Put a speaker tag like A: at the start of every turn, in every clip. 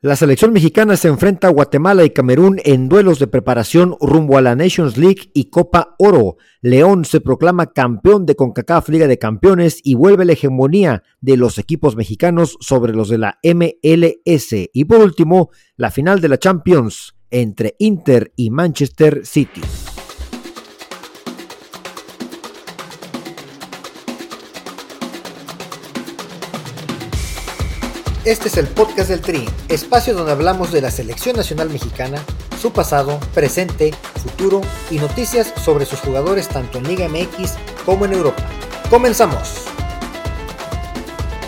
A: La selección mexicana se enfrenta a Guatemala y Camerún en duelos de preparación rumbo a la Nations League y Copa Oro. León se proclama campeón de CONCACAF Liga de Campeones y vuelve la hegemonía de los equipos mexicanos sobre los de la MLS. Y por último, la final de la Champions entre Inter y Manchester City. Este es el podcast del Tri, espacio donde hablamos de la selección nacional mexicana, su pasado, presente, futuro y noticias sobre sus jugadores tanto en Liga MX como en Europa. Comenzamos.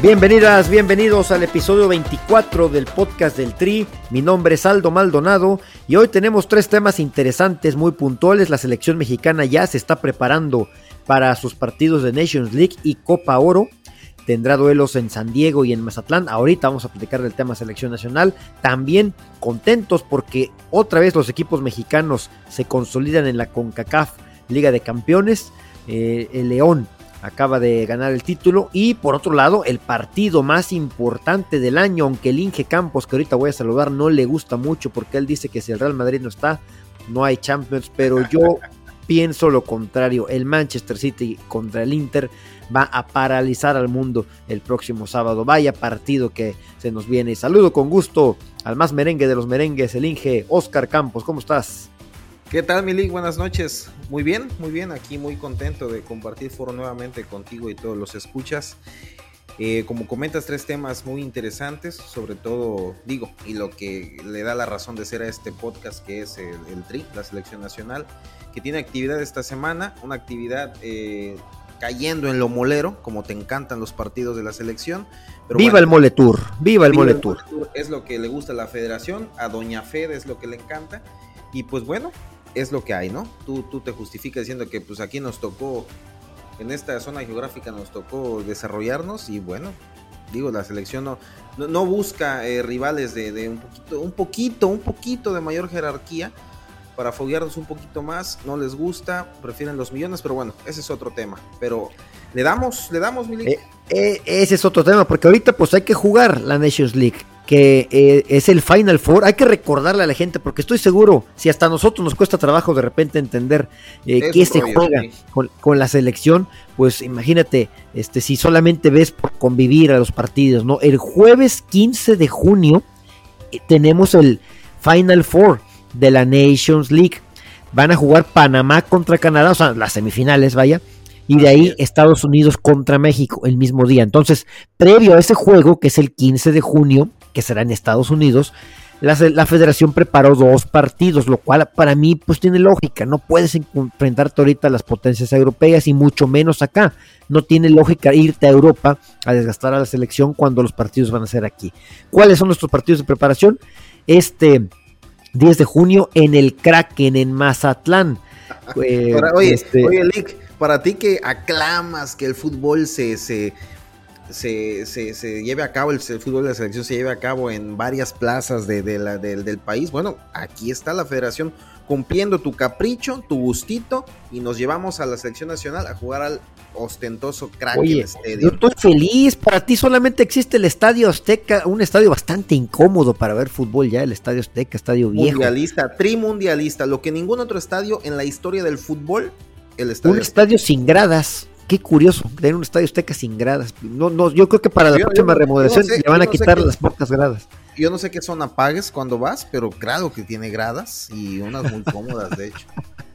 A: Bienvenidas, bienvenidos al episodio 24 del podcast del Tri. Mi nombre es Aldo Maldonado y hoy tenemos tres temas interesantes, muy puntuales. La selección mexicana ya se está preparando para sus partidos de Nations League y Copa Oro tendrá duelos en San Diego y en Mazatlán. Ahorita vamos a platicar del tema selección nacional. También contentos porque otra vez los equipos mexicanos se consolidan en la CONCACAF Liga de Campeones. Eh, el León acaba de ganar el título y por otro lado el partido más importante del año, aunque el Inge Campos que ahorita voy a saludar no le gusta mucho porque él dice que si el Real Madrid no está, no hay Champions, pero yo pienso lo contrario, el Manchester City contra el Inter va a paralizar al mundo el próximo sábado. Vaya partido que se nos viene. Saludo con gusto al más merengue de los merengues, el Inge Oscar Campos. ¿Cómo estás?
B: ¿Qué tal, Mili? Buenas noches. Muy bien, muy bien. Aquí muy contento de compartir foro nuevamente contigo y todos los escuchas. Eh, como comentas, tres temas muy interesantes, sobre todo, digo, y lo que le da la razón de ser a este podcast, que es el, TRI, la Selección Nacional, que tiene actividad esta semana, una actividad eh, cayendo en lo molero, como te encantan los partidos de la selección.
A: viva el Moletour, viva el Moletour.
B: Es lo que le gusta a la federación, a Doña Fede es lo que le encanta. Y pues bueno, es lo que hay, ¿no? Tú, tú te justificas diciendo que pues aquí nos tocó, en esta zona geográfica nos tocó desarrollarnos y bueno, digo, la selección no, no, busca eh, rivales de, de, un poquito, un poquito, un poquito de mayor jerarquía para foguearnos un poquito más, no les gusta, prefieren los millones, pero bueno, ese es otro tema. Pero le damos, le damos,
A: Milik. Eh, eh, ese es otro tema, porque ahorita pues hay que jugar la Nations League, que eh, es el Final Four. Hay que recordarle a la gente, porque estoy seguro, si hasta a nosotros nos cuesta trabajo de repente entender qué se juega con, la selección, pues imagínate, este, si solamente ves por convivir a los partidos, ¿no? El jueves 15 de junio tenemos el Final Four de la Nations League. Van a jugar Panamá contra Canadá, o sea, las semifinales, vaya. Y de ahí Estados Unidos contra México el mismo día. Entonces, previo a ese juego, que es el 15 de junio, que será en Estados Unidos, la, federación preparó dos partidos, lo cual para mí pues tiene lógica. No puedes enfrentarte ahorita a las potencias europeas y mucho menos acá. No tiene lógica irte a Europa a desgastar a la selección cuando los partidos van a ser aquí. ¿Cuáles son nuestros partidos de preparación? Este 10 de junio en el Kraken, en Mazatlán.
B: Eh, oye, este, oye, Lick, para ti que aclamas que el fútbol se, se, se, lleve a cabo, el, fútbol de la selección se lleve a cabo en varias plazas de, la, del país, bueno, aquí está la federación cumpliendo tu capricho, tu gustito, y nos llevamos a la selección nacional a jugar al ostentoso Kraken Oye,
A: Yo estoy feliz, para ti solamente existe el Estadio Azteca, un estadio bastante incómodo para ver fútbol ya, el Estadio Azteca, estadio viejo.
B: Mundialista, trimundialista, lo que ningún otro estadio en la historia del fútbol,
A: el estadio. Un estadio sin gradas. Qué curioso, tener un estadio Azteca sin gradas. No, no, yo creo que para la próxima remodelación le van a quitar las pocas gradas.
B: Yo no sé qué son apagues cuando vas, pero claro que tiene gradas y unas muy cómodas, de hecho.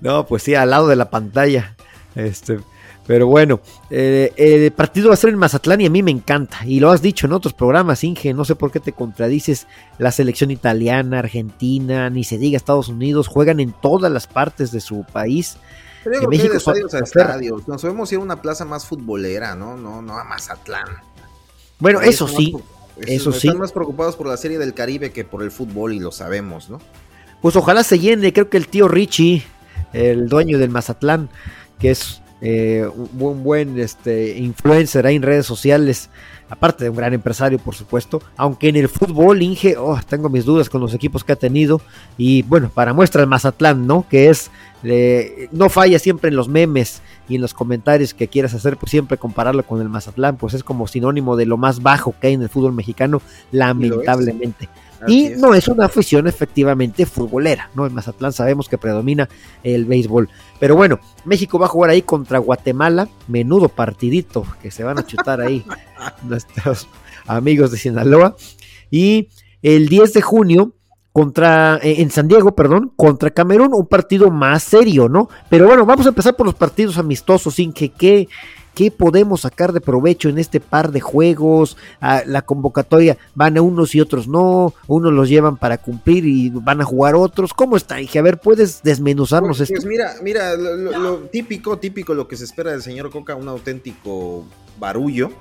A: No, pues sí, al lado de la pantalla. Este, pero bueno, eh, el partido va a ser en Mazatlán y a mí me encanta. Y lo has dicho en otros programas, Inge, no sé por qué te contradices. La selección italiana, argentina, ni se diga Estados Unidos, juegan en todas las partes de su país.
B: Pero México estadios a estadios. Nos podemos ir a una plaza más futbolera, ¿no? No, no a Mazatlán.
A: Bueno, eso sí. eso sí.
B: Están más preocupados por la serie del Caribe que por el fútbol y lo sabemos, ¿no?
A: Pues ojalá se llene. Creo que el tío Richie, el dueño del Mazatlán, que es eh, un buen, este, influencer ahí en redes sociales, aparte de un gran empresario, por supuesto, aunque en el fútbol, Inge, oh, tengo mis dudas con los equipos que ha tenido, y bueno, para muestra el Mazatlán, ¿no? Que es, eh, no falla siempre en los memes y en los comentarios que quieras hacer, pues siempre compararlo con el Mazatlán, pues es como sinónimo de lo más bajo que hay en el fútbol mexicano, lamentablemente. Y no es una afición efectivamente futbolera, ¿no? En Mazatlán sabemos que predomina el béisbol. Pero bueno, México va a jugar ahí contra Guatemala, menudo partidito que se van a chutar ahí nuestros amigos de Sinaloa. Y el 10 de junio contra eh, en San Diego, perdón, contra Camerún, un partido más serio, ¿no? Pero bueno, vamos a empezar por los partidos amistosos, sin que qué ¿Qué podemos sacar de provecho en este par de juegos? Ah, la convocatoria van a unos y otros no, unos los llevan para cumplir y van a jugar otros. ¿Cómo está? Y a ver, ¿puedes desmenuzarnos
B: pues,
A: esto?
B: Pues mira, mira, lo, típico, típico, lo que se espera del señor Coca, un auténtico barullo.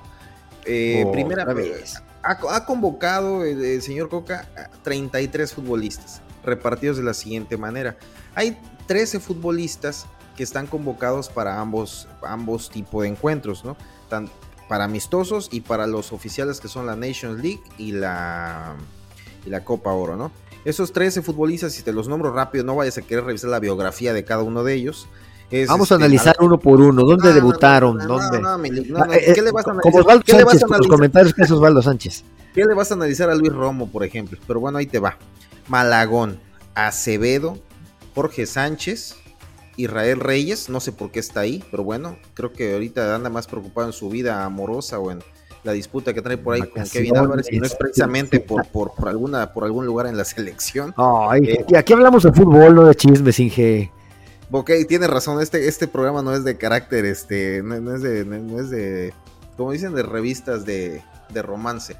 B: Eh, oh, primera vez. Ha, convocado el, señor Coca 33 futbolistas, repartidos de la siguiente manera. Hay 13 futbolistas que están convocados para ambos, ambos tipos de encuentros, ¿no? Tan, para amistosos y para los oficiales que son la Nations League y la, y la Copa Oro, ¿no? Esos 13 futbolistas, si te los nombro rápido, no vayas a querer revisar la biografía de cada uno de ellos.
A: Vamos a este, analizar uno por uno. ¿Dónde debutaron? ¿Dónde? ¿Qué le vas a analizar? Como Osvaldo Sánchez, los comentarios que es Osvaldo Sánchez.
B: ¿Qué le vas a analizar a Luis Romo, por ejemplo? Pero bueno, ahí te va. Malagón, Acevedo, Jorge Sánchez, Israel Reyes, no sé por qué está ahí, pero bueno, creo que ahorita anda más preocupado en su vida amorosa o en la disputa que trae por ahí con Kevin Álvarez, y no es precisamente por, por, alguna, por algún lugar en la selección.
A: Ay, eh, aquí hablamos de fútbol, no de chismes, Inge.
B: Ok, tiene razón, este, este programa no es de carácter, este, no, es de, no es de, como dicen, de revistas de, de romance.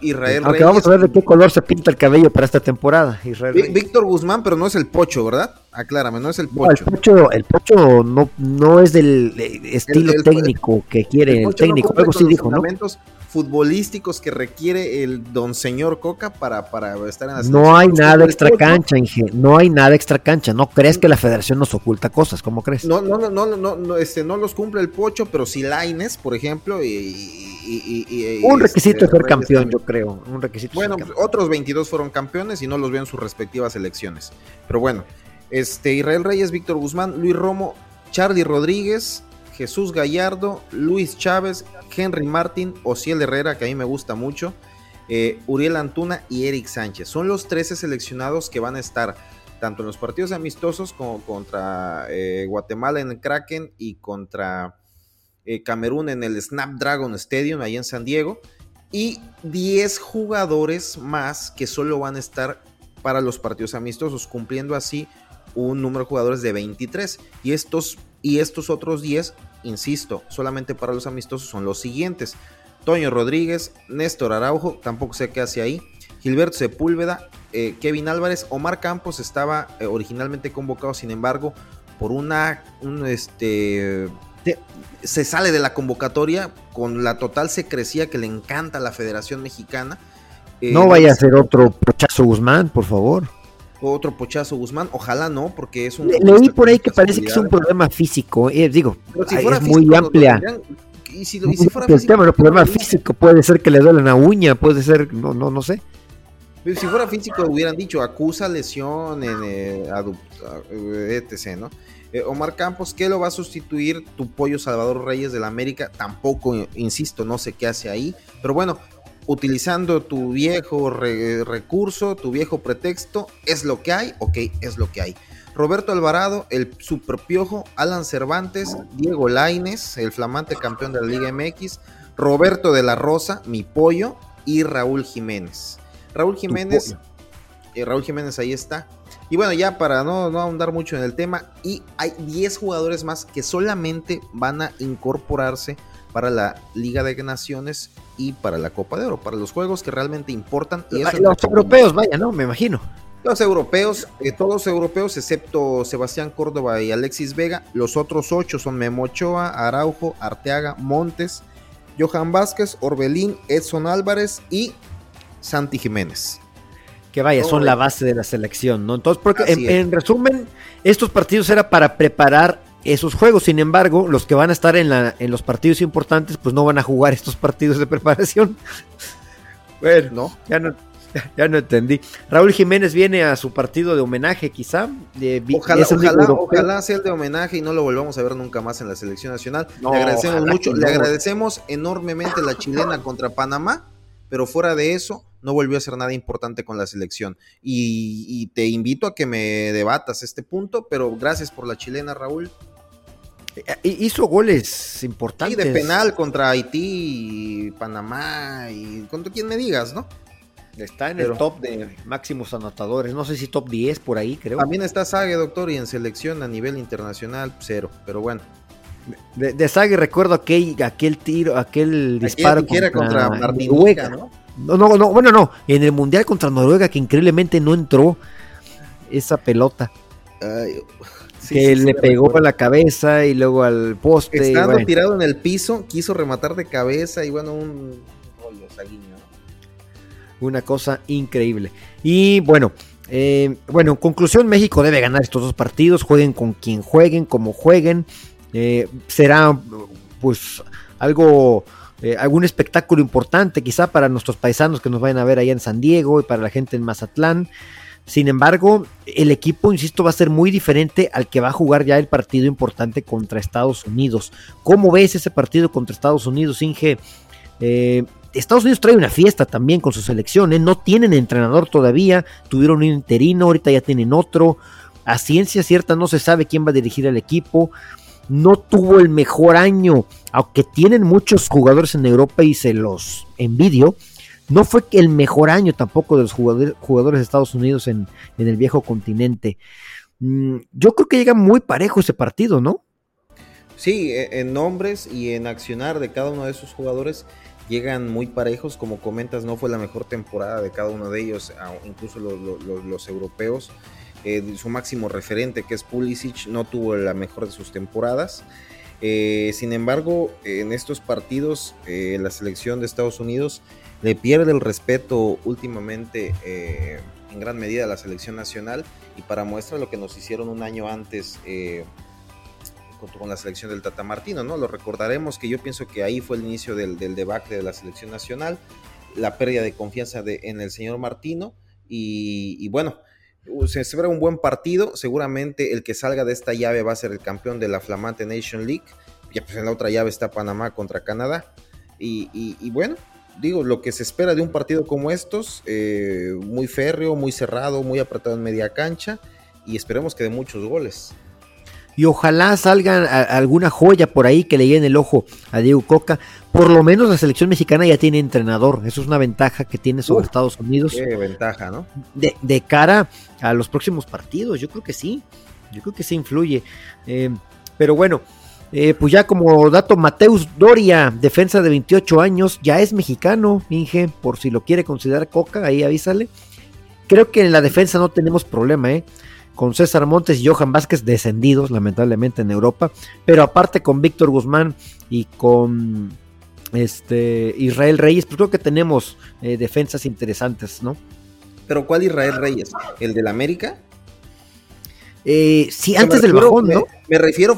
B: Israel
A: Aunque vamos a ver de qué color se pinta el cabello para esta temporada.
B: Víctor Guzmán, pero no es el Pocho, ¿verdad? Aclárame, no es el Pocho.
A: el Pocho, el Pocho no, no es del estilo técnico que quiere el, técnico. Algo sí dijo, ¿no?
B: futbolísticos que requiere el don señor Coca para, para estar en la
A: No hay nada extra cancha, Inge, no hay nada extra cancha. ¿No crees que la federación nos oculta cosas? ¿Cómo crees?
B: No, no, no, no, no, no, este, no los cumple el Pocho, pero si Laines, por ejemplo, y
A: un requisito este, ser campeón, yo creo. Un requisito
B: bueno, otros 22 fueron campeones y no los veo en sus respectivas elecciones. Pero bueno, este Israel Reyes, Víctor Guzmán, Luis Romo, Charlie Rodríguez, Jesús Gallardo, Luis Chávez, Henry Martín, Ociel Herrera, que a mí me gusta mucho, eh, Uriel Antuna y Eric Sánchez. Son los 13 seleccionados que van a estar tanto en los partidos amistosos como contra eh, Guatemala en el Kraken y contra eh, Camerún en el Snapdragon Stadium, ahí en San Diego, y 10 jugadores más que solo van a estar para los partidos amistosos, cumpliendo así un número de jugadores de 23. Y estos, y estos otros 10, insisto, solamente para los amistosos son los siguientes. Toño Rodríguez, Néstor Araujo, tampoco sé qué hace ahí. Gilberto Sepúlveda, eh, Kevin Álvarez, Omar Campos estaba eh, originalmente convocado, sin embargo, por una, un, este, se sale de la convocatoria con la total secrecía que le encanta a la Federación Mexicana.
A: no vaya a ser otro Pochazo Guzmán, por favor.
B: Otro Pochazo Guzmán, ojalá no, porque es un...
A: leí por ahí que parece que es un problema físico, eh, digo, es muy amplia.
B: y si, fuera físico,
A: el problema físico puede ser que le duele una uña, puede ser, no, no, no sé.
B: Si fuera físico hubieran dicho acusa lesión en eh, etc, ¿no? Eh, Omar Campos, ¿qué lo va a sustituir tu pollo Salvador Reyes de la América? Tampoco, insisto, no sé qué hace ahí. Pero bueno, utilizando tu viejo recurso, tu viejo pretexto, es lo que hay, ok, es lo que hay. Roberto Alvarado, el superpiojo, Alan Cervantes, Diego Laines, el flamante campeón de la Liga MX, Roberto de la Rosa, mi pollo, y Raúl Jiménez. Raúl Jiménez, eh, Raúl Jiménez ahí está. Y bueno, ya para no, no ahondar mucho en el tema, y hay 10 jugadores más que solamente van a incorporarse para la Liga de Naciones y para la Copa de Oro, para los juegos que realmente importan. Y
A: los europeos, vaya, ¿no? Me imagino.
B: Los europeos, eh, todos europeos, excepto Sebastián Córdoba y Alexis Vega. Los otros ocho son Memo Ochoa, Araujo, Arteaga, Montes, Johan Vázquez, Orbelín, Edson Álvarez y Santi Jiménez
A: que vaya, son la base de la selección, ¿no? Entonces, porque en, resumen, estos partidos era para preparar esos juegos. Sin embargo, los que van a estar en, la, en los partidos importantes, pues no van a jugar estos partidos de preparación. bueno, no, ya no, ya no entendí. Raúl Jiménez viene a su partido de homenaje, quizá.
B: ojalá, ojalá, sea el de homenaje y no lo volvamos a ver nunca más en la selección nacional. le agradecemos mucho, le agradecemos enormemente la chilena contra Panamá, pero fuera de eso, no volvió a hacer nada importante con la selección. Y, te invito a que me debatas este punto, pero gracias por la chilena, Raúl.
A: Eh, hizo goles importantes.
B: Sí, de penal contra Haití, Panamá y contra quien me digas, ¿no?
A: Está en el top de máximos anotadores. No sé si top 10 por ahí, creo.
B: También está Sague, doctor, y en selección a nivel internacional, cero. Pero bueno.
A: De, de Sague recuerdo aquel, aquel tiro, aquel disparo
B: contra, contra Martinica, ¿no?
A: No, no, no, bueno, no. En el Mundial contra Noruega, que increíblemente no entró esa pelota. que le pegó a la cabeza y luego al poste.
B: Estando tirado en el piso, quiso rematar de cabeza y bueno, un rollo
A: Una cosa increíble. Y bueno, eh, bueno, en conclusión, México debe ganar estos dos partidos, jueguen con quien jueguen, como jueguen. Eh, será pues algo eh, algún espectáculo importante quizá para nuestros paisanos que nos vayan a ver allá en San Diego y para la gente en Mazatlán. Sin embargo, el equipo, insisto, va a ser muy diferente al que va a jugar ya el partido importante contra Estados Unidos. ¿Cómo ves ese partido contra Estados Unidos, Inge? Eh, Estados Unidos trae una fiesta también con sus selecciones, no tienen entrenador todavía, tuvieron un interino, ahorita ya tienen otro. A ciencia cierta no se sabe quién va a dirigir al equipo no tuvo el mejor año, aunque tienen muchos jugadores en Europa y se los envidio, no fue el mejor año tampoco de los jugadores, de Estados Unidos en, el viejo continente. Mm, yo creo que llega muy parejo ese partido, ¿no?
B: Sí, e, en nombres y en accionar de cada uno de esos jugadores llegan muy parejos, como comentas, no fue la mejor temporada de cada uno de ellos, incluso los europeos. Eh, su máximo referente, que es Pulisic, no tuvo la mejor de sus temporadas. Eh, sin embargo, en estos partidos, eh, la selección de Estados Unidos le pierde el respeto últimamente en gran medida a la selección nacional y para muestra lo que nos hicieron un año antes con la selección del Tata Martino, ¿no? Lo recordaremos que yo pienso que ahí fue el inicio del, del debacle de la selección nacional, la pérdida de confianza de, en el señor Martino y bueno, se espera un buen partido. Seguramente el que salga de esta llave va a ser el campeón de la flamante Nation League. Ya pues en la otra llave está Panamá contra Canadá. Y, bueno, digo, lo que se espera de un partido como estos, eh, muy férreo, muy cerrado, muy apretado en media cancha. Y esperemos que de muchos goles
A: y ojalá salgan alguna joya por ahí que le llene el ojo a Diego Coca. Por lo menos la selección mexicana ya tiene entrenador, eso es una ventaja que tiene sobre Estados Unidos.
B: Qué ventaja, ¿no?
A: De, cara a los próximos partidos, yo creo que sí, yo creo que sí influye. Eh, pero bueno, eh, pues ya como dato, Mateus Doria, defensa de 28 años, ya es mexicano, Inge, por si lo quiere considerar Coca, ahí avísale. Creo que en la defensa no tenemos problema, ¿eh? Con César Montes y Johan Vázquez descendidos lamentablemente en Europa, pero aparte con Víctor Guzmán y con este Israel Reyes, pues creo que tenemos eh, defensas interesantes, ¿no?
B: Pero ¿cuál Israel Reyes? ¿El del América?
A: Eh, sí, antes del bajón, ¿no?
B: Me, refiero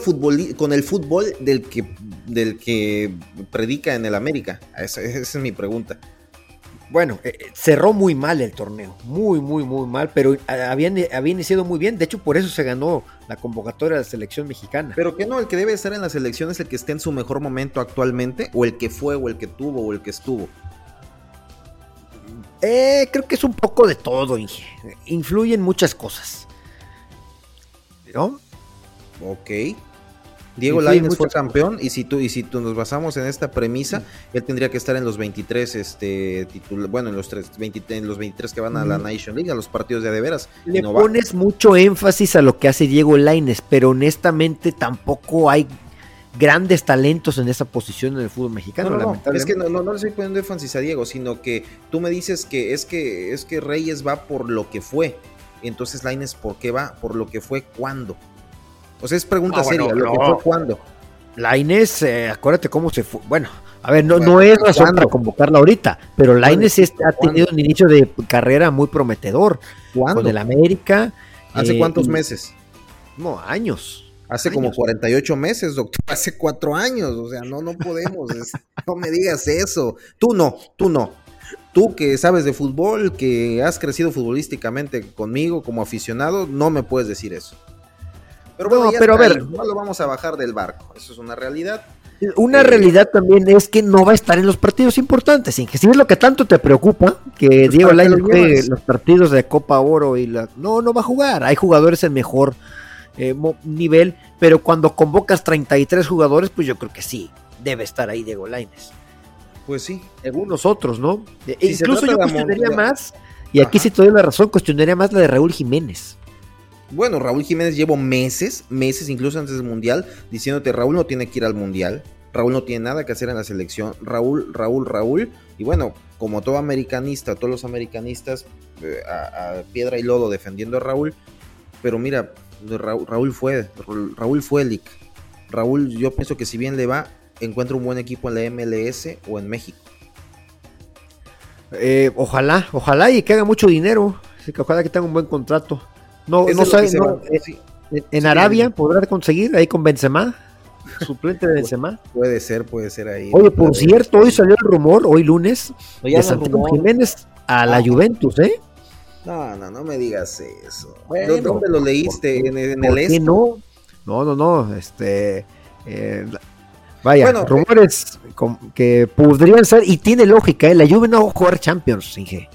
B: con el fútbol del que, del que predica en el América. esa es mi pregunta
A: bueno, eh, eh, cerró muy mal el torneo, muy, muy, muy mal, pero habían, había iniciado muy bien, de hecho por eso se ganó la convocatoria de la selección mexicana.
B: Pero que no, el que debe estar en la selección es el que esté en su mejor momento actualmente, o el que fue, o el que tuvo, o el que estuvo.
A: Eh, creo que es un poco de todo, influyen muchas cosas. ¿No?
B: Ok. Diego Lainez fue campeón y si tú y si tú nos basamos en esta premisa, él tendría que estar en los 23 este bueno, en los 3, en los 23 que van a la Nation League, a los partidos de adeveras.
A: Le pones mucho énfasis a lo que hace Diego Lainez, pero honestamente tampoco hay grandes talentos en esa posición en el fútbol mexicano.
B: No, no, es que no, no, no, le estoy poniendo énfasis a Diego, sino que tú me dices que es que es que Reyes va por lo que fue. Entonces Lainez, ¿por qué va? Por lo que fue cuándo. O sea, es pregunta seria, ¿lo que fue cuándo?
A: La Inés, eh, acuérdate cómo se fue. Bueno, a ver, no, no es razón para convocarla ahorita, pero la Inés ha tenido un inicio de carrera muy prometedor. ¿Cuándo? Con el América.
B: ¿Hace eh, cuántos meses?
A: No, años.
B: Hace como 48 meses, doctor, hace cuatro años, o sea, no, no podemos, no me digas eso. Tú no, tú no. Tú que sabes de fútbol, que has crecido futbolísticamente conmigo como aficionado, no me puedes decir eso. Pero bueno, pero a ver, no lo vamos a bajar del barco, eso es una realidad.
A: Una eh, realidad también es que no va a estar en los partidos importantes, que si es lo que tanto te preocupa, que pues, Diego Lainez juegue los partidos de Copa Oro y la... No, no va a jugar, hay jugadores en mejor eh, nivel, pero cuando convocas 33 jugadores, pues yo creo que sí, debe estar ahí Diego Lainez.
B: Pues sí.
A: Según nosotros, ¿no? E incluso yo cuestionaría más, y aquí sí te doy la razón, cuestionaría más la de Raúl Jiménez.
B: Bueno, Raúl Jiménez llevo meses, meses incluso antes del Mundial, diciéndote Raúl no tiene que ir al Mundial, Raúl no tiene nada que hacer en la selección, Raúl, Raúl, Raúl, y bueno, como todo americanista, todos los americanistas eh, a, piedra y lodo defendiendo a Raúl, pero mira, Raúl, Raúl fue, Raúl fue Lick. Raúl, yo pienso que si bien le va, encuentra un buen equipo en la MLS o en México.
A: Eh, ojalá, ojalá y que haga mucho dinero. Así que ojalá que tenga un buen contrato. No, no sabe, eh, en Arabia podrá conseguir ahí con Benzema, suplente de Benzema.
B: Puede ser, puede ser ahí.
A: Oye, por cierto, hoy salió el rumor, hoy lunes, de Santiago Jiménez a la ah. Juventus, ¿eh?
B: No, no, no me digas eso. ¿Dónde lo leíste? ¿En, en el
A: este? No, no, no, no, este... Eh, Vaya, rumores que podrían ser, y tiene lógica, ¿eh? la Juve no va a jugar Champions, Inge.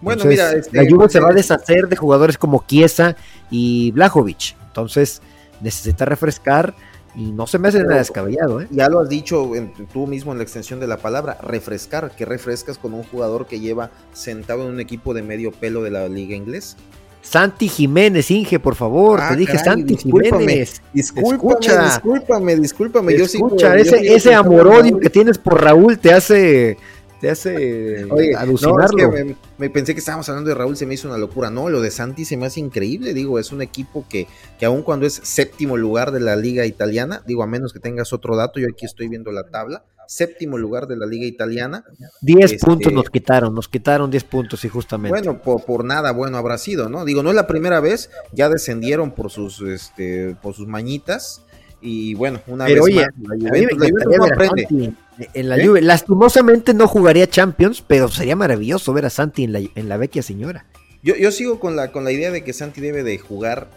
A: Bueno, mira, este, la Juve se va a deshacer de jugadores como Chiesa y Blajovic. Entonces, necesita refrescar y no se me hace nada descabellado. ¿eh?
B: Ya lo has dicho tú mismo en la extensión de la palabra, refrescar, que refrescas con un jugador que lleva sentado en un equipo de medio pelo de la liga inglesa.
A: Santi Jiménez, Inge, por favor, te ah, dije Santi Jiménez.
B: Discúlpame, discúlpame, discúlpame.
A: Yo escucha, ese, ese amor-odio que tienes por Raúl te hace te hace alucinarlo.
B: me, pensé que estábamos hablando de Raúl, se me hizo una locura. No, lo de Santi se me hace increíble. Digo, es un equipo que, que aun cuando es séptimo lugar de la liga italiana, digo, a menos que tengas otro dato, yo aquí estoy viendo la tabla, séptimo lugar de la liga italiana.
A: Diez este, puntos nos quitaron, nos quitaron diez puntos, y justamente.
B: Bueno, por, nada bueno habrá sido, ¿no? Digo, no es la primera vez, ya descendieron por sus, este, por sus mañitas. Y bueno, una vez más,
A: En la ¿Eh? lastimosamente no jugaría Champions, pero sería maravilloso ver a Santi en la, en la vecchia señora.
B: Yo, yo sigo con la, con la idea de que Santi debe de jugar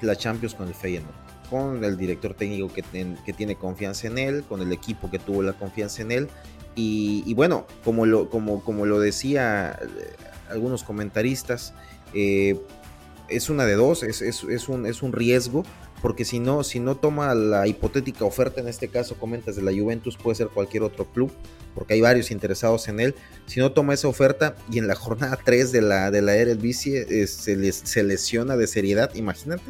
B: la Champions con el Feyenoord con el director técnico que, que, tiene confianza en él, con el equipo que tuvo la confianza en él. Y, bueno, como lo, como, como lo decía eh, algunos comentaristas, eh, es una de dos, es, es, es, un, es un riesgo, porque si no, si no toma la hipotética oferta, en este caso comentas de la Juventus, puede ser cualquier otro club, porque hay varios interesados en él. Si no toma esa oferta y en la jornada 3 de la, de la Eredivisie eh, se, se lesiona de seriedad, imagínate.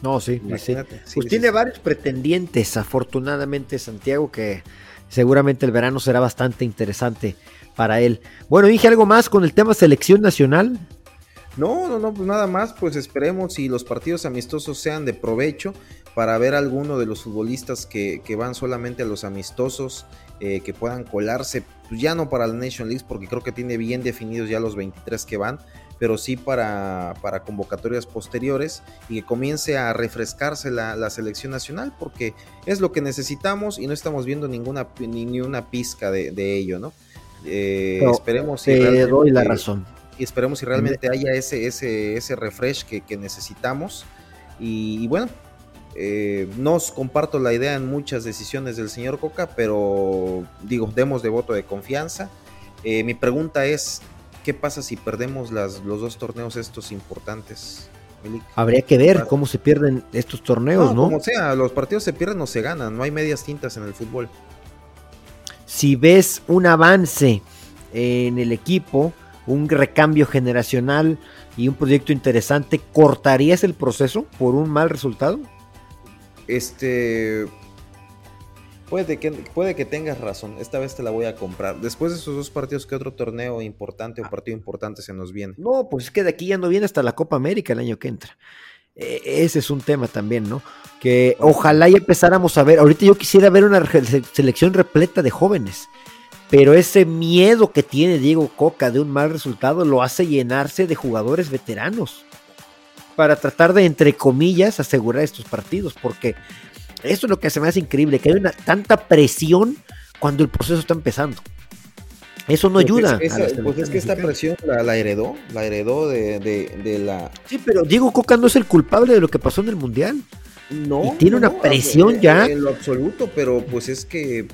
A: No, sí, sí. Pues tiene varios pretendientes, afortunadamente, Santiago, que seguramente el verano será bastante interesante para él. Bueno, dije algo más con el tema selección nacional.
B: No, no, no, pues nada más, pues esperemos si los partidos amistosos sean de provecho para ver a alguno de los futbolistas que, que van solamente a los amistosos, eh, que puedan colarse, pues ya no para la Nation League, porque creo que tiene bien definidos ya los 23 que van, pero sí para, para convocatorias posteriores y que comience a refrescarse la, selección nacional, porque es lo que necesitamos y no estamos viendo ninguna ni, una pizca de, ello, ¿no? Eh, esperemos
A: si te doy la razón.
B: Y esperemos si realmente haya ese, ese, ese refresh que, necesitamos. Y, bueno, eh, no comparto la idea en muchas decisiones del señor Coca, pero digo, demos de voto de confianza. Eh, mi pregunta es, ¿Qué pasa si perdemos las, los dos torneos estos importantes?
A: Habría que ver cómo se pierden estos torneos, ¿no?
B: Como sea, los partidos se pierden o se ganan, no hay medias tintas en el fútbol.
A: Si ves un avance en el equipo, un recambio generacional y un proyecto interesante, ¿cortarías el proceso por un mal resultado?
B: Este, Puede que, puede que tengas razón, esta vez te la voy a comprar. Después de esos dos partidos, ¿qué otro torneo importante o partido importante se nos viene?
A: No, pues es que de aquí ya no viene hasta la Copa América el año que entra. E, ese es un tema también, ¿no? Que ojalá ya empezáramos a ver, ahorita yo quisiera ver una selección repleta de jóvenes, pero ese miedo que tiene Diego Coca de un mal resultado lo hace llenarse de jugadores veteranos. para tratar de, entre comillas, asegurar estos partidos, porque eso es lo que se me hace increíble, que hay una tanta presión cuando el proceso está empezando. Eso no
B: pues
A: ayuda.
B: pues es que esta presión la, heredó, la heredó de, la...
A: Sí, pero Diego Coca no es el culpable de lo que pasó en el Mundial.
B: No.
A: tiene una presión ya.
B: En lo absoluto, pero pues es que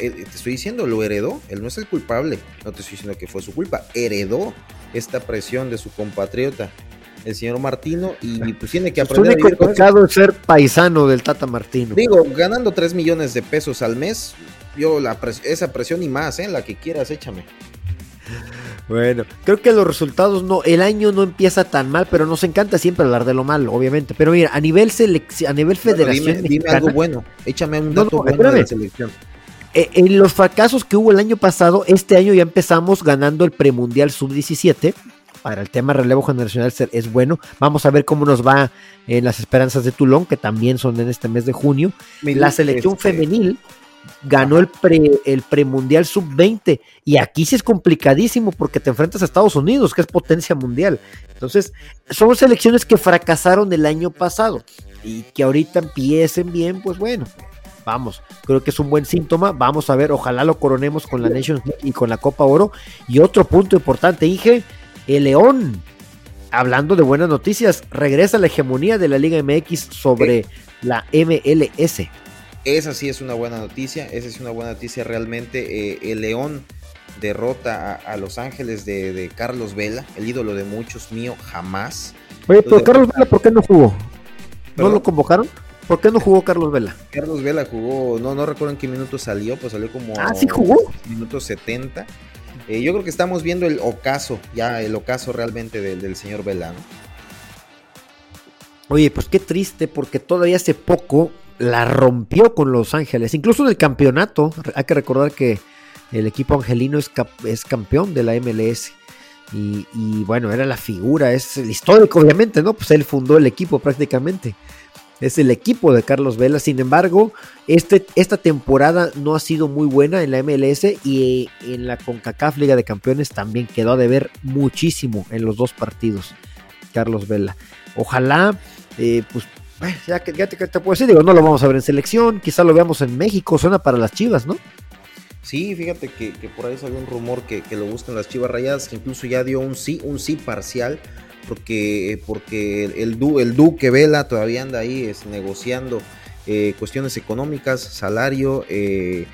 B: eh, te estoy diciendo, lo heredó. Él no es el culpable. No te estoy diciendo que fue su culpa. Heredó esta presión de su compatriota, el señor Martino, y pues tiene que aprender
A: a vivir es ser paisano del Tata Martino.
B: Digo, ganando 3 millones de pesos al mes, yo la esa presión y más, ¿eh? la que quieras, échame.
A: Bueno, creo que los resultados no, el año no empieza tan mal, pero nos encanta siempre hablar de lo malo, obviamente. Pero mira, a nivel selección, a nivel federación.
B: dime, algo bueno, échame un dato bueno de la selección.
A: Eh, en los fracasos que hubo el año pasado, este año ya empezamos ganando el premundial sub-17. Para el tema relevo generacional es bueno. Vamos a ver cómo nos va en las esperanzas de Tulón, que también son en este mes de junio. la selección este, femenil ganó el, pre, el premundial sub-20 y aquí sí es complicadísimo porque te enfrentas a Estados Unidos, que es potencia mundial. Entonces, son selecciones que fracasaron el año pasado y que ahorita empiecen bien, pues bueno, vamos, creo que es un buen síntoma. Vamos a ver, ojalá lo coronemos con la Nations League y con la Copa Oro. Y otro punto importante, Inge, el León. Hablando de buenas noticias, regresa la hegemonía de la Liga MX sobre la MLS.
B: Esa sí es una buena noticia, esa es una buena noticia realmente. Eh, el León derrota a, Los Ángeles de, Carlos Vela, el ídolo de muchos mío, jamás.
A: Oye, pero Carlos Vela, ¿por qué no jugó? ¿No lo convocaron? ¿Por qué no jugó Carlos Vela?
B: Carlos Vela jugó, no, no recuerdo en qué minuto salió, pues salió como...
A: Ah, sí jugó.
B: Minuto 70. Eh, yo creo que estamos viendo el ocaso, ya el ocaso realmente del, del señor Vela, ¿no?
A: Oye, pues qué triste, porque todavía hace poco la rompió con Los Ángeles, incluso en el campeonato. Hay que recordar que el equipo angelino es, es campeón de la MLS. Y, bueno, era la figura, es el histórico, obviamente, ¿no? Pues él fundó el equipo prácticamente. Es el equipo de Carlos Vela. Sin embargo, este, esta temporada no ha sido muy buena en la MLS y en la CONCACAF Liga de Campeones también quedó a deber muchísimo en los dos partidos. Carlos Vela. Ojalá eh, pues ya que ya te, puedo decir, digo, no lo vamos a ver en selección, quizá lo veamos en México, suena para las Chivas, ¿no?
B: Sí, fíjate que, por ahí salió un rumor que, lo buscan las Chivas Rayadas, que incluso ya dio un sí, un sí parcial, porque, porque el, el Duque Vela todavía anda ahí es, negociando eh, cuestiones económicas, salario, eh,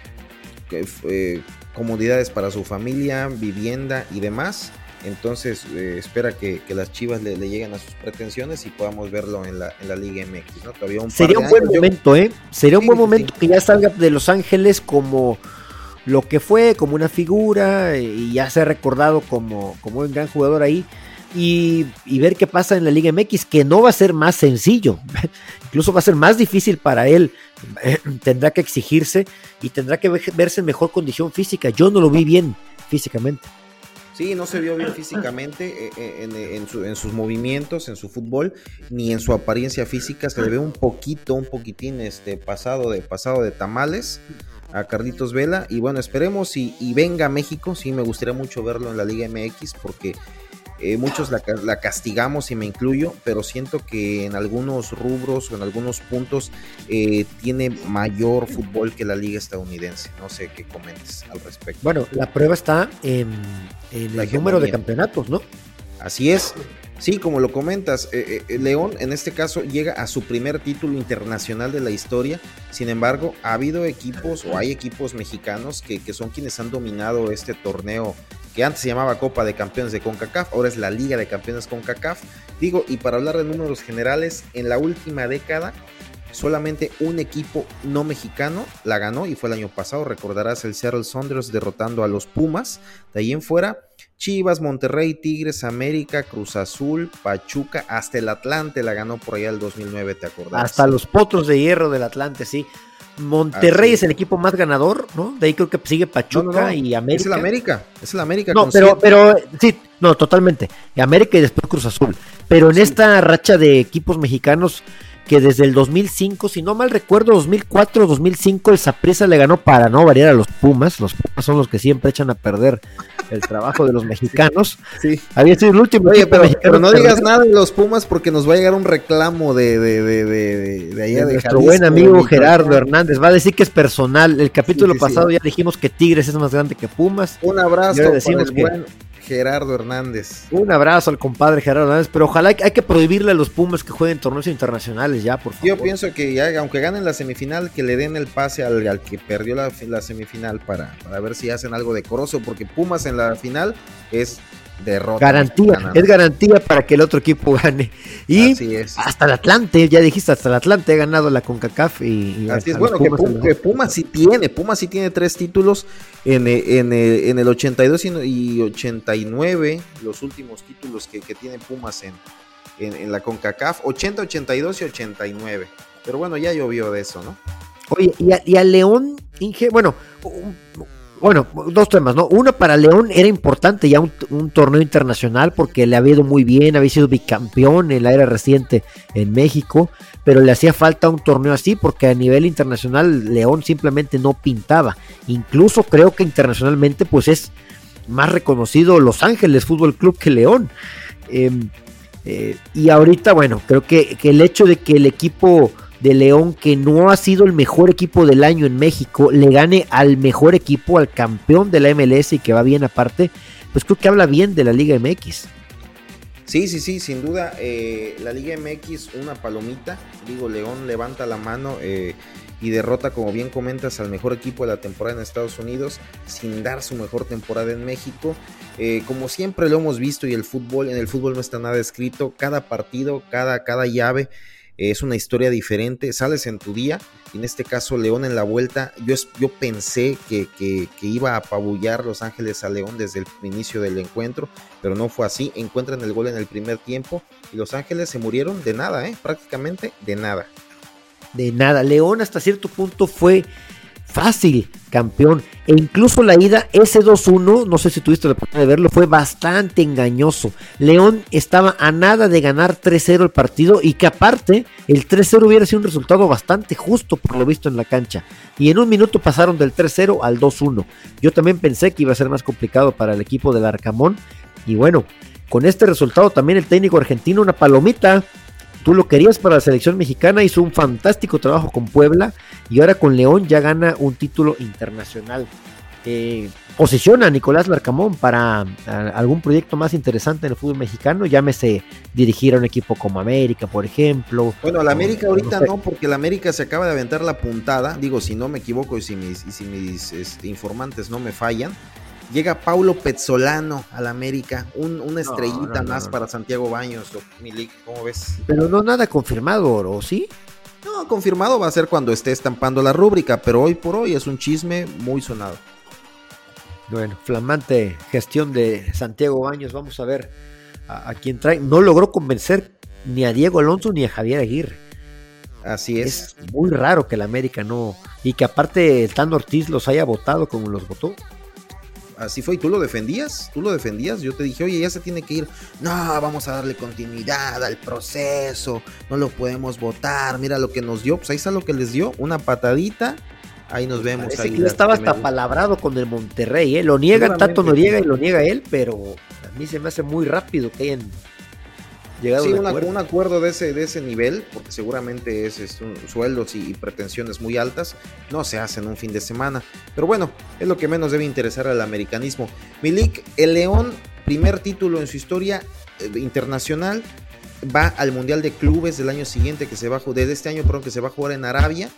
B: eh, comodidades para su familia, vivienda y demás. Entonces eh, espera que, las Chivas le, lleguen a sus pretensiones y podamos verlo en la, en la Liga MX. ¿no? Todavía un
A: Sería un buen momento, ¿eh? Sería un buen momento que ya salga de Los Ángeles como lo que fue, como una figura y ya se ha recordado como, como un gran jugador ahí. Y, ver qué pasa en la Liga MX, que no va a ser más sencillo, incluso va a ser más difícil para él, tendrá que exigirse y tendrá que verse en mejor condición física. Yo no lo vi bien físicamente.
B: Sí, no se vio bien físicamente eh, eh, en, sus movimientos, en su fútbol, ni en su apariencia física. Se le ve un poquito, un poquitín este, pasado, de, pasado de tamales a Carlitos Vela. Y bueno, esperemos y, y venga a México. Sí, me gustaría mucho verlo en la Liga MX porque eh, muchos la, castigamos y me incluyo, pero siento que en algunos rubros o en algunos puntos eh, tiene mayor fútbol que la liga estadounidense. No sé qué comentes al respecto.
A: Bueno, la prueba está en, el número de campeonatos, ¿no?
B: Así es. Sí, como lo comentas, eh, León en este caso llega a su primer título internacional de la historia. Sin embargo, ha habido equipos o hay equipos mexicanos que, que son quienes han dominado este torneo que antes se llamaba Copa de Campeones de CONCACAF, ahora es la Liga de Campeones CONCACAF. Digo, y para hablar de números generales, en la última década solamente un equipo no mexicano la ganó y fue el año pasado, recordarás el Seattle Saunders derrotando a los Pumas, de ahí en fuera Chivas, Monterrey, Tigres, América, Cruz Azul, Pachuca, hasta el Atlante la ganó por allá el 2009, ¿te acordás?
A: Hasta los potros de hierro del Atlante, sí. Monterrey es el equipo más ganador, ¿no? De ahí creo que sigue Pachuca y América.
B: Es el América, es el América.
A: No, pero, pero sí, no, totalmente. América y después Cruz Azul. Pero en esta racha de equipos mexicanos, que desde el 2005, si no mal recuerdo, 2004, 2005, el Saprissa le ganó para no variar a los Pumas. Los Pumas son los que siempre echan a perder el trabajo de los mexicanos.
B: Sí.
A: Había sido el último.
B: Oye, pero, no digas nada de los Pumas porque nos va a llegar un reclamo de, de, de, de, de allá de,
A: nuestro buen amigo Gerardo Hernández. Va a decir que es personal. El capítulo pasado ya dijimos que Tigres es más grande que Pumas.
B: Un abrazo. Decimos que... Gerardo Hernández.
A: Un abrazo al compadre Gerardo Hernández, pero ojalá hay, que prohibirle a los Pumas que jueguen torneos internacionales ya, por favor.
B: Yo pienso que ya, aunque ganen la semifinal, que le den el pase al, que perdió la, semifinal para, para ver si hacen algo decoroso, porque Pumas en la final es derrota.
A: Garantía, es garantía para que el otro equipo gane. Y hasta el Atlante, ya dijiste, hasta el Atlante ha ganado la CONCACAF. Y,
B: Así es, bueno, que, Pumas, sí tiene, Pumas sí tiene tres títulos en, en, en el 82 y 89, los últimos títulos que, que tiene Pumas en, en, la CONCACAF, 80, 82 y 89. Pero bueno, ya llovió de eso, ¿no?
A: Oye, y a, y a León, Inge, bueno, bueno, dos temas, ¿no? Uno, para León era importante ya un, torneo internacional porque le había ido muy bien, había sido bicampeón en la era reciente en México, pero le hacía falta un torneo así porque a nivel internacional León simplemente no pintaba. Incluso creo que internacionalmente pues es más reconocido Los Ángeles Fútbol Club que León. Em, eh, y ahorita, bueno, creo que, que el hecho de que el equipo de León, que no ha sido el mejor equipo del año en México, le gane al mejor equipo, al campeón de la MLS y que va bien aparte, pues creo que habla bien de la Liga MX.
B: Sí, sí, sí, sin duda. Eh, la Liga MX, una palomita. Digo, León levanta la mano eh, y derrota, como bien comentas, al mejor equipo de la temporada en Estados Unidos, sin dar su mejor temporada en México. Eh, como siempre lo hemos visto y el fútbol, en el fútbol no está nada escrito. Cada partido, cada, cada llave es una historia diferente, sales en tu día, en este caso León en la vuelta, yo, yo pensé que, iba a apabullar Los Ángeles a León desde el inicio del encuentro, pero no fue así, encuentran el gol en el primer tiempo y Los Ángeles se murieron de nada, ¿eh? prácticamente de nada.
A: De nada, León hasta cierto punto fue fácil campeón. E incluso la ida, ese 2-1, no sé si tuviste la oportunidad de verlo, fue bastante engañoso. León estaba a nada de ganar 3-0 el partido y que aparte el 3-0 hubiera sido un resultado bastante justo por lo visto en la cancha. Y en un minuto pasaron del 3-0 al 2-1. Yo también pensé que iba a ser más complicado para el equipo del Arcamón. Y bueno, con este resultado también el técnico argentino, una palomita Tú lo querías para la selección mexicana, hizo un fantástico trabajo con Puebla y ahora con León ya gana un título internacional. Eh, posiciona a Nicolás Larcamón para algún proyecto más interesante en el fútbol mexicano, llámese dirigir a un equipo como América, por ejemplo.
B: Bueno, la América ahorita no, porque la América se acaba de aventar la puntada, digo, si no me equivoco y si mis, si mis este, informantes no me fallan, Llega Paulo Pezzolano al América, un, una estrellita más para Santiago Baños, Milik, ¿cómo ves?
A: Pero no nada confirmado, ¿o sí?
B: No, confirmado va a ser cuando esté estampando la rúbrica, pero hoy por hoy es un chisme muy sonado.
A: Bueno, flamante gestión de Santiago Baños, vamos a ver a, quién trae. No logró convencer ni a Diego Alonso ni a Javier Aguirre.
B: Así es.
A: Es muy raro que el América no. Y que aparte el Tano Ortiz los haya votado como los votó
B: así fue. ¿Y tú lo defendías? ¿Tú lo defendías? Yo te dije, oye, ya se tiene que ir. No, vamos a darle continuidad al proceso. No lo podemos votar. Mira lo que nos dio. Pues ahí está lo que les dio. Una patadita. Ahí nos vemos.
A: ahí estaba hasta palabrado con el Monterrey. ¿eh? Lo niega Tato Noriega y lo niega él, pero a mí se me hace muy rápido que hayan
B: sí, un acuerdo de ese, de ese nivel, porque seguramente es, sueldos y, pretensiones muy altas, no se hacen un fin de semana. Pero bueno, es lo que menos debe interesar al americanismo. Milik, el León, primer título en su historia eh, internacional, va al Mundial de Clubes del año siguiente, que se va desde este año, perdón, que se va a jugar en Arabia.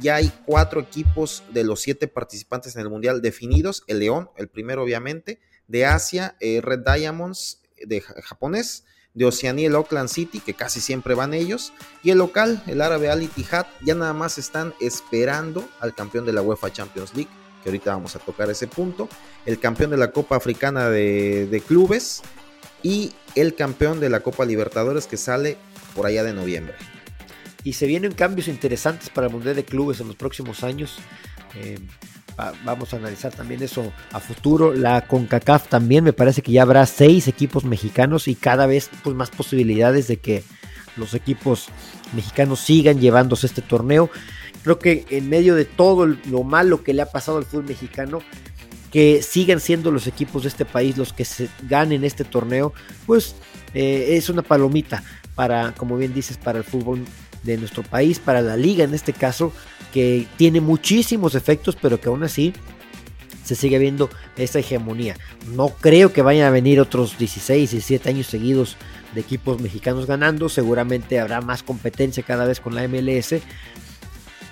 B: Ya hay cuatro equipos de los siete participantes en el Mundial definidos. El León, el primero obviamente. De Asia, eh, Red Diamonds de japonés de Oceanía, el Oakland City, que casi siempre van ellos, y el local, el árabe Al Ittihad, ya nada más están esperando al campeón de la UEFA Champions League, que ahorita vamos a tocar ese punto, el campeón de la Copa Africana de, Clubes y el campeón de la Copa Libertadores que sale por allá de noviembre.
A: Y se vienen cambios interesantes para el Mundial de Clubes en los próximos años. Eh, vamos a analizar también eso a futuro. La CONCACAF también me parece que ya habrá seis equipos mexicanos y cada vez pues, más posibilidades de que los equipos mexicanos sigan llevándose este torneo. Creo que en medio de todo lo malo que le ha pasado al fútbol mexicano, que sigan siendo los equipos de este país los que se ganen este torneo, pues eh, es una palomita para, como bien dices, para el fútbol de nuestro país, para la liga en este caso, que tiene muchísimos efectos, pero que aún así se sigue viendo esa hegemonía. No creo que vayan a venir otros 16, 17 años seguidos de equipos mexicanos ganando, seguramente habrá más competencia cada vez con la MLS,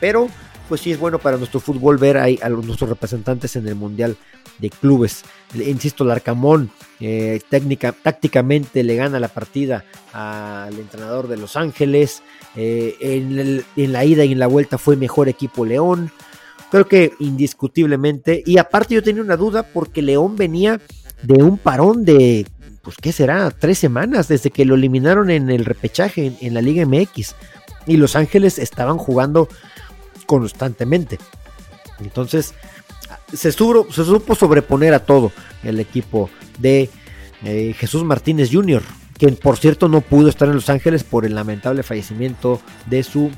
A: pero pues sí es bueno para nuestro fútbol ver ahí a nuestros representantes en el Mundial de Clubes. Insisto, el Arcamón eh, técnica, tácticamente le gana la partida al entrenador de Los Ángeles. Eh, en, en, la ida y en la vuelta fue mejor equipo León. Creo que indiscutiblemente. Y aparte yo tenía una duda porque León venía de un parón de, pues, ¿qué será? Tres semanas desde que lo eliminaron en el repechaje en la Liga MX. Y Los Ángeles estaban jugando constantemente. Entonces, se, se supo sobreponer a todo el equipo de eh, Jesús Martínez Jr., quien por cierto no pudo estar en Los Ángeles por el lamentable fallecimiento de su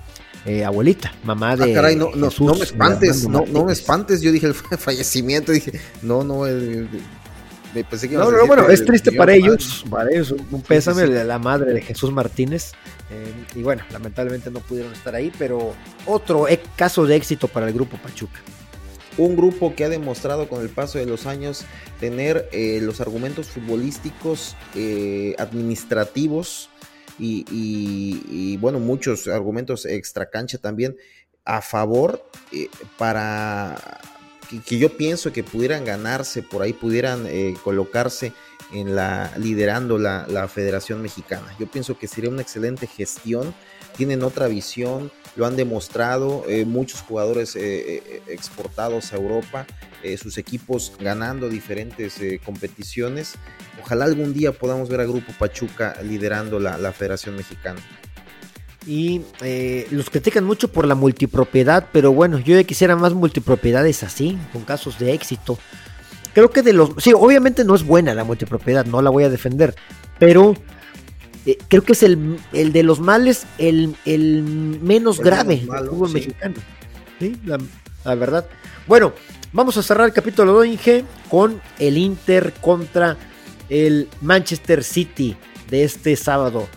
A: eh, abuelita, mamá ah, de.
B: caray, no, no, me espantes, no, no, me espantes. Yo dije el fallecimiento, dije, no, no,
A: me pensé que no, no, bueno, es triste para ellos, para ellos, un pésame de la madre de Jesús Martínez. Eh, y bueno, lamentablemente no pudieron estar ahí, pero otro caso de éxito para el grupo Pachuca
B: un grupo que ha demostrado con el paso de los años tener eh, los argumentos futbolísticos, eh, administrativos y, bueno, muchos argumentos extra cancha también a favor eh, para que, yo pienso que pudieran ganarse, por ahí pudieran colocarse en la liderando la, la Federación Mexicana. Yo pienso que sería una excelente gestión, tienen otra visión, lo han demostrado, eh, muchos jugadores eh, eh, exportados a Europa, sus equipos ganando diferentes competiciones. Ojalá algún día podamos ver a Grupo Pachuca liderando la, Federación Mexicana.
A: Y los critican mucho por la multipropiedad, pero bueno, yo quisiera más multipropiedades así, con casos de éxito. Creo que de los... Sí, obviamente no es buena la multipropiedad, no la voy a defender, pero eh, creo que es el, de los males el, menos grave del fútbol mexicano. ¿Sí? La, verdad. Bueno, vamos a cerrar el capítulo de Inge con el Inter contra el Manchester City de este sábado.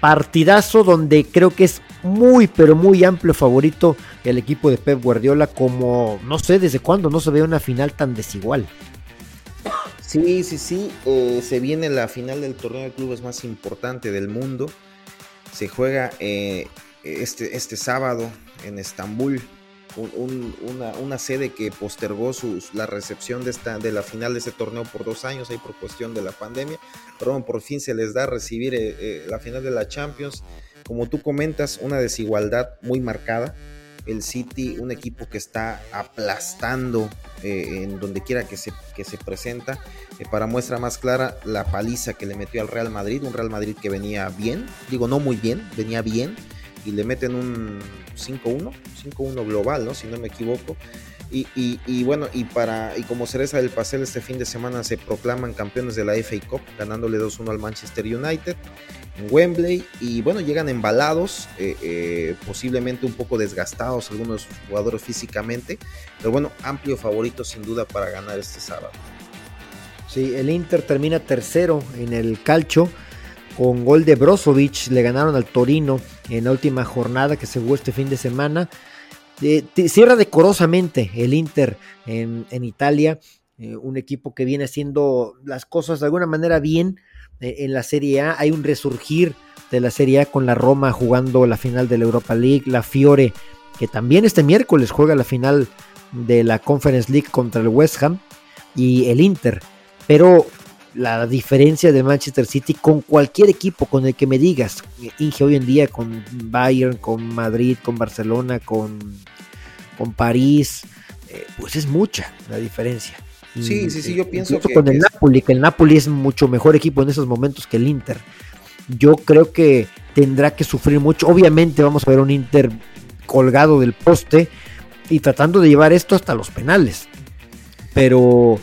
A: Partidazo donde creo que es muy, pero muy amplio favorito el equipo de Pep Guardiola, como no sé desde cuándo no se ve una final tan desigual.
B: Sí, sí, sí. Eh, se viene la final del torneo de clubes más importante del mundo. Se juega eh, este, este sábado en Estambul. una, sede que postergó la recepción de, esta, de la final de este torneo por dos años, ahí por cuestión de la pandemia. Pero bueno, por fin se les da recibir eh, la final de la Champions. Como tú comentas, una desigualdad muy marcada el City, un equipo que está aplastando eh, en donde quiera que se, que se presenta. Eh, para muestra más clara, la paliza que le metió al Real Madrid, un Real Madrid que venía bien, digo no muy bien, venía bien, y le meten un 5-1, 5-1 global, ¿no? Si no me equivoco. Y, bueno, y para y como cereza del pastel este fin de semana se proclaman campeones de la FA Cup, ganándole 2-1 al Manchester United en Wembley. Y bueno, llegan embalados, eh, eh, posiblemente un poco desgastados algunos jugadores físicamente, pero bueno, amplio favorito sin duda para ganar este sábado.
A: Sí, el Inter termina tercero en el calcio con gol de Brozovic, le ganaron al Torino en la última jornada que se jugó este fin de semana cierra decorosamente el Inter en, Italia, eh, un equipo que viene haciendo las cosas de alguna manera bien eh, en la Serie A. Hay un resurgir de la Serie A con la Roma jugando la final de la Europa League, la Fiore, que también este miércoles juega la final de la Conference League contra el West Ham y el Inter. Pero la diferencia de Manchester City con cualquier equipo con el que me digas, Inge hoy en día con Bayern, con Madrid, con Barcelona, con, con París, eh, pues es mucha la diferencia.
B: Sí, sí, sí, yo pienso
A: que con el Napoli, que el Napoli es mucho mejor equipo en esos momentos que el Inter. Yo creo que tendrá que sufrir mucho. Obviamente vamos a ver un Inter colgado del poste y tratando de llevar esto hasta los penales. Pero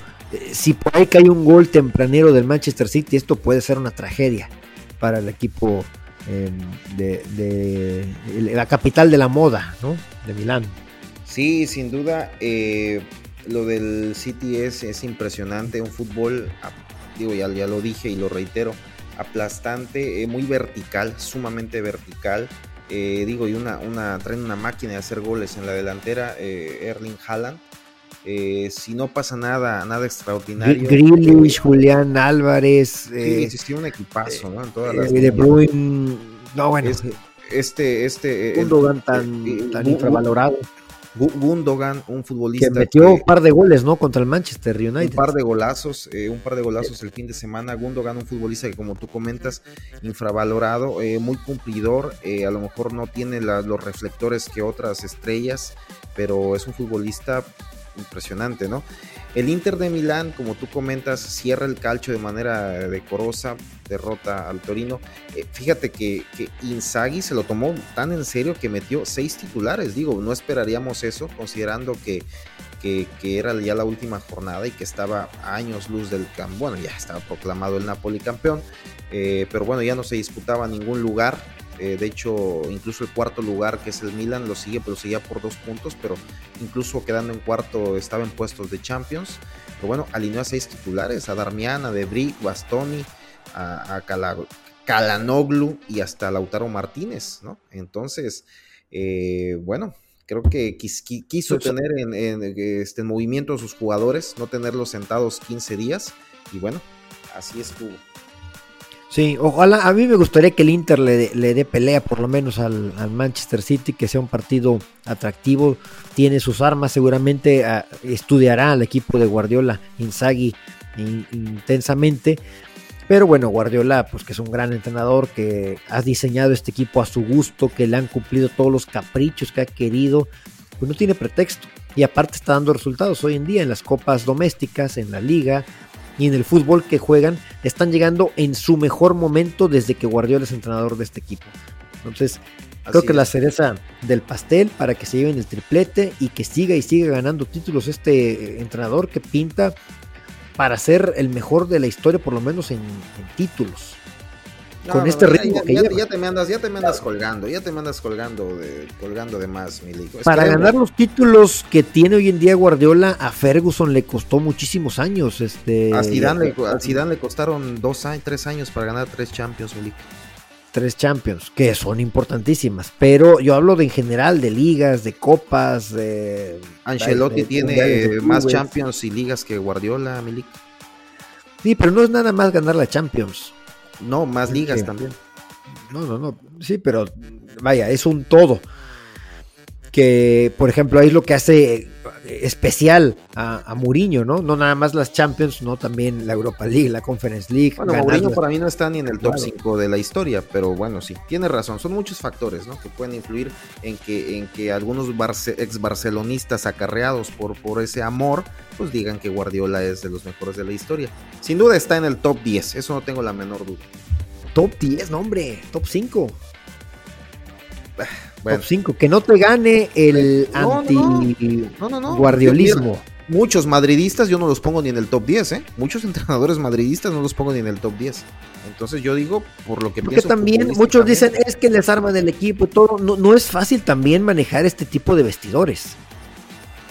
A: si por ahí cae un gol tempranero del Manchester City, esto puede ser una tragedia para el equipo em, de, la capital de la moda, ¿no? De Milán.
B: Sí, sin duda. Eh, lo del City es, es impresionante. Un fútbol, ah, digo, ya, lo dije y lo reitero, aplastante, eh, muy vertical, sumamente vertical. Eh, digo, y una, una, traen una máquina de hacer goles en la delantera, Erling Haaland. Si no pasa nada, nada extraordinario.
A: Grealish, Julián Álvarez.
B: Sí, sí, un equipazo, ¿no? En todas las
A: de Bruyne, no, bueno.
B: Este, este.
A: Un tan, tan infravalorado.
B: Gundogan, un futbolista.
A: Que metió un par de goles, ¿no? Contra el Manchester United.
B: Un par de golazos, eh, un par de golazos el fin de semana. Gundogan, un futbolista que, como tú comentas, infravalorado, eh, muy cumplidor. Eh, a lo mejor no tiene los reflectores que otras estrellas, pero es un futbolista impresionante, ¿no? El Inter de Milán, como tú comentas, cierra el calcio de manera decorosa, derrota al Torino. Eh, fíjate que, que, Inzaghi se lo tomó tan en serio que metió seis titulares. Digo, no esperaríamos eso, considerando que, era ya la última jornada y que estaba a años luz del campo. Bueno, ya estaba proclamado el Napoli campeón, eh, pero bueno, ya no se disputaba ningún lugar eh, de hecho, incluso el cuarto lugar, que es el Milan, lo sigue, pero seguía por dos puntos. Pero incluso quedando en cuarto, estaba en puestos de Champions. Pero bueno, alineó a seis titulares: a Darmian, a Debris, Bastoni, a, a Calanoglu y hasta Lautaro Martínez, ¿no? Entonces, eh, bueno, creo que quiso tener en, este, en movimiento a sus jugadores, no tenerlos sentados 15 días. Y bueno, así estuvo.
A: Sí, ojalá, a mí me gustaría que el Inter le, dé pelea por lo menos al, Manchester City, que sea un partido atractivo, tiene sus armas, seguramente ah, estudiará al equipo de Guardiola, Inzaghi, intensamente, pero bueno, Guardiola, pues que es un gran entrenador, que ha diseñado este equipo a su gusto, que le han cumplido todos los caprichos que ha querido, pues no tiene pretexto. Y aparte está dando resultados hoy en día en las copas domésticas, en la liga, y en el fútbol que juegan están llegando en su mejor momento desde que Guardiola es entrenador de este equipo. Entonces, creo que la cereza del pastel para que se lleven el triplete y que siga y siga ganando títulos este eh, entrenador que pinta para ser el mejor de la historia, por lo menos en títulos con este ritmo
B: ya, ya, te me andas, ya te me andas colgando, ya te me andas colgando de, colgando de más, Milico.
A: Para ganar los títulos que tiene hoy en día Guardiola, a Ferguson le costó muchísimos años. Este,
B: a Zidane le, le costaron dos tres años para ganar tres Champions, Milico.
A: Tres Champions, que son importantísimas, pero yo hablo de en general, de ligas, de copas. De,
B: Ancelotti tiene más Champions y ligas que Guardiola, Milico.
A: Sí, pero no es nada más ganar la Champions.
B: No, más ligas también.
A: No, no, no. Sí, pero vaya, es un todo. Que, por ejemplo, ahí es lo que hace especial a, a Mourinho, ¿no? No nada más las Champions, no también la Europa League, la Conference League.
B: Bueno, Mourinho para mí no está ni en el top 5 de la historia, pero bueno, sí, tiene razón. Son muchos factores, ¿no? Que pueden influir en que, en que algunos ex barcelonistas acarreados por, por ese amor, pues digan que Guardiola es de los mejores de la historia. Sin duda está en el top 10, eso no tengo la menor duda.
A: Top 10, no hombre, top 5. Top 5, que no te gane el anti-guardiolismo.
B: muchos madridistas yo no los pongo ni en el top 10, ¿eh? Muchos entrenadores madridistas no los pongo ni en el top 10. Entonces yo digo, por lo que
A: Porque también muchos dicen, es que les arman el equipo y todo. No, no es fácil también manejar este tipo de vestidores.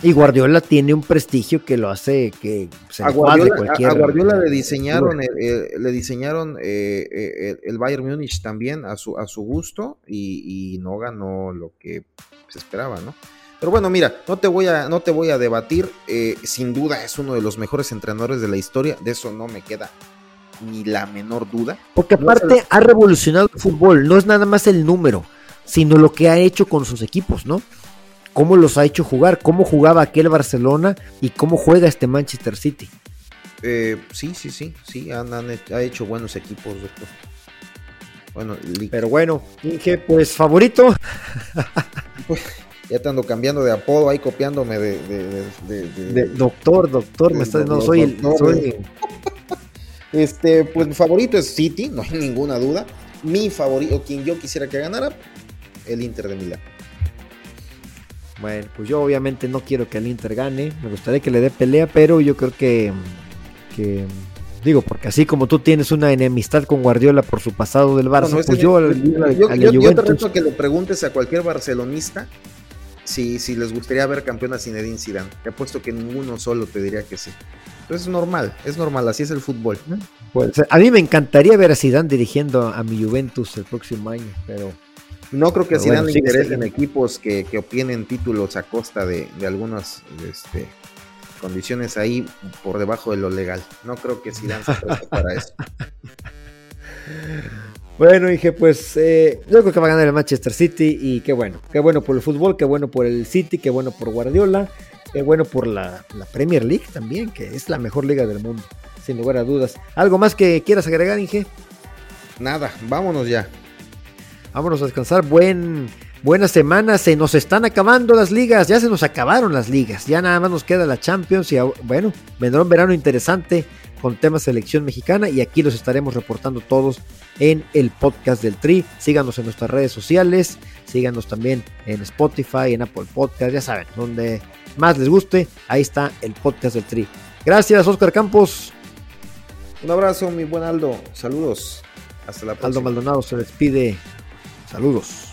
A: Y Guardiola tiene un prestigio que lo hace que se
B: a Guardiola, cualquier, a Guardiola le diseñaron, le diseñaron eh, el Bayern Múnich también a su, a su gusto y, no ganó lo que se esperaba, ¿no? Pero bueno, mira, no te voy a, no te voy a debatir. Eh, sin duda es uno de los mejores entrenadores de la historia. De eso no me queda ni la menor duda.
A: Porque aparte ha revolucionado el fútbol. No es nada más el número, sino lo que ha hecho con sus equipos, ¿no? Cómo los ha hecho jugar, cómo jugaba aquel Barcelona y cómo juega este Manchester City.
B: Eh, sí, sí, sí, sí, han, ha hecho buenos equipos, doctor.
A: Bueno, pero bueno, dije, pues favorito.
B: Pues, ya te ando cambiando de apodo ahí, copiándome de.
A: doctor, doctor, me está, no, soy el. Soy...
B: Este, pues mi favorito es City, no hay ninguna duda. Mi favorito, quien yo quisiera que ganara, el Inter de Milán.
A: Bueno, pues yo obviamente no quiero que el Inter gane. Me gustaría que le dé pelea, pero yo creo que, que Digo, porque así como tú tienes una enemistad con Guardiola por su pasado del Barça, pues yo,
B: yo, te reto que le preguntes a cualquier barcelonista si, si les gustaría ver campeón a Zinedine Zidane. Te apuesto que ninguno solo te diría que sí. Entonces es normal, es normal, así es el fútbol.
A: Pues, a mí me encantaría ver a Zidane dirigiendo a mi Juventus el próximo año, pero
B: no creo que Zidane le interesen equipos que, que, obtienen títulos a costa de, de algunas este, condiciones ahí por debajo de lo legal. No creo que Zidane se preste para eso.
A: Bueno, dije, pues eh, yo creo que va a ganar el Manchester City y qué bueno, qué bueno por el fútbol, qué bueno por el City, qué bueno por Guardiola, qué bueno por la, Premier League también, que es la mejor liga del mundo, sin lugar a dudas. ¿Algo más que quieras agregar, Inge?
B: Nada, vámonos ya.
A: Vámonos a descansar. Buen, buena semana. Se nos están acabando las ligas. Ya se nos acabaron las ligas. Ya nada más nos queda la Champions. Y bueno, vendrá un verano interesante con temas selección mexicana. Y aquí los estaremos reportando todos en el podcast del Tri. Síganos en nuestras redes sociales. Síganos también en Spotify, en Apple Podcast. Ya saben, donde más les guste. Ahí está el podcast del Tri. Gracias, Oscar Campos.
B: Un abrazo, mi buen Aldo. Saludos. Hasta la próxima.
A: Aldo Maldonado se despide. Saludos.